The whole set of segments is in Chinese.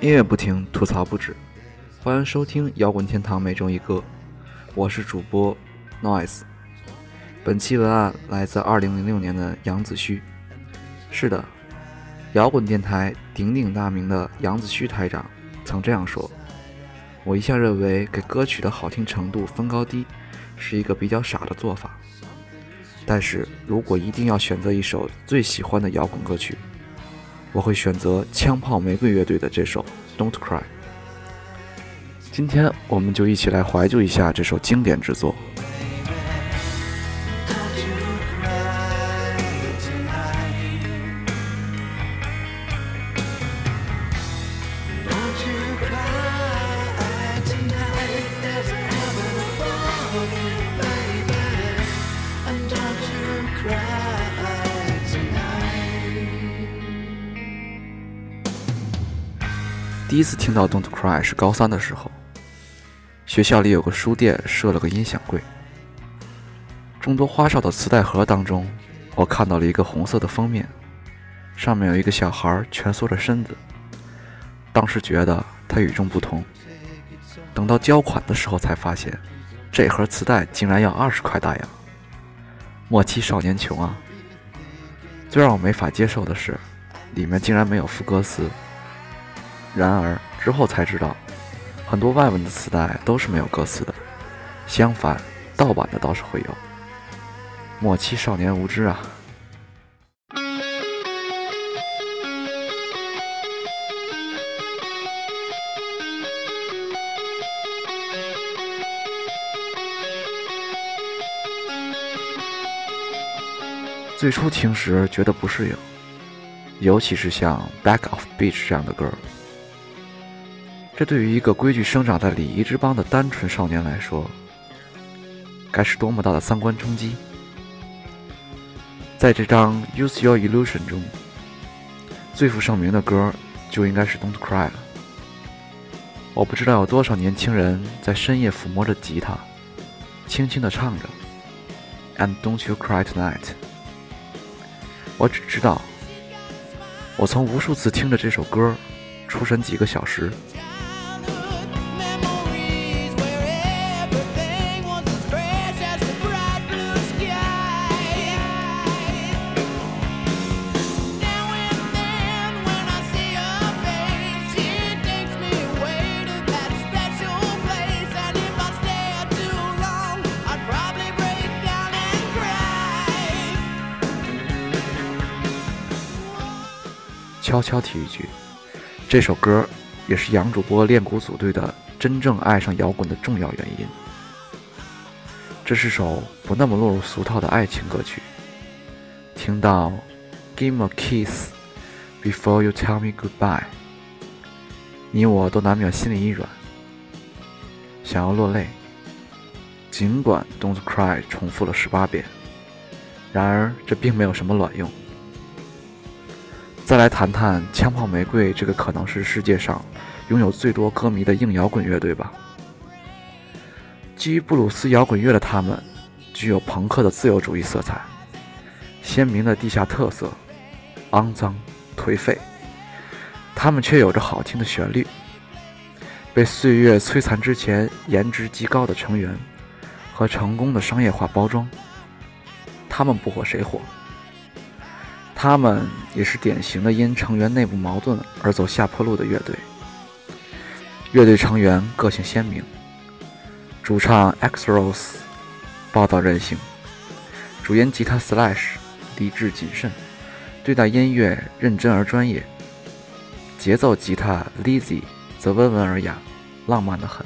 音乐不停，吐槽不止，欢迎收听摇滚天堂每周一歌，我是主播 Noise。本期文案来自2006年的杨子胥。是的，摇滚电台鼎鼎大名的杨子胥台长曾这样说：“我一向认为给歌曲的好听程度分高低是一个比较傻的做法，但是如果一定要选择一首最喜欢的摇滚歌曲。”我会选择枪炮玫瑰乐队的这首《Don't Cry》。今天我们就一起来怀旧一下这首经典之作。第一次听到《Don't Cry》是高三的时候，学校里有个书店设了个音响柜，众多花哨的磁带盒当中，我看到了一个红色的封面，上面有一个小孩蜷缩着身子。当时觉得它与众不同，等到交款的时候才发现，这盒磁带竟然要二十块大洋。莫欺少年穷啊！最让我没法接受的是，里面竟然没有副歌词。然而之后才知道，很多外文的磁带都是没有歌词的，相反，盗版的倒是会有。莫欺少年无知啊！最初听时觉得不适应，尤其是像《Back of Beach》这样的歌。这对于一个规矩生长在礼仪之邦的单纯少年来说，该是多么大的三观冲击！在这张《Use Your Illusion》中，最负盛名的歌就应该是《Don't Cry》了。我不知道有多少年轻人在深夜抚摸着吉他，轻轻地唱着《And Don't You Cry Tonight》。我只知道，我曾无数次听着这首歌，出神几个小时。悄悄提一句，这首歌也是杨主播练鼓组队的真正爱上摇滚的重要原因。这是首不那么落入俗套的爱情歌曲。听到 “Give me a kiss before you tell me goodbye”，你我都难免心里一软，想要落泪。尽管 “Don't cry” 重复了十八遍，然而这并没有什么卵用。再来谈谈枪炮玫瑰这个可能是世界上拥有最多歌迷的硬摇滚乐队吧。基于布鲁斯摇滚乐的他们，具有朋克的自由主义色彩，鲜明的地下特色，肮脏颓废，他们却有着好听的旋律。被岁月摧残之前，颜值极高的成员和成功的商业化包装，他们不火谁火？他们也是典型的因成员内部矛盾而走下坡路的乐队。乐队成员个性鲜明，主唱 X Rose 暴躁任性，主音吉他 Slash 理智谨慎，对待音乐认真而专业。节奏吉他 Lizzy 则温文尔雅，浪漫的很。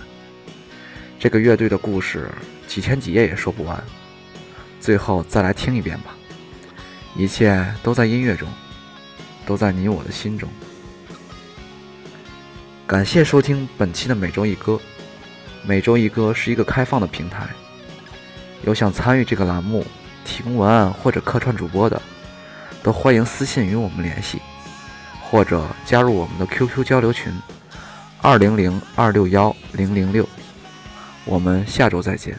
这个乐队的故事几天几夜也说不完，最后再来听一遍吧。一切都在音乐中，都在你我的心中。感谢收听本期的每周一歌。每周一歌是一个开放的平台，有想参与这个栏目、提供文案或者客串主播的，都欢迎私信与我们联系，或者加入我们的 QQ 交流群：二零零二六幺零零六。我们下周再见。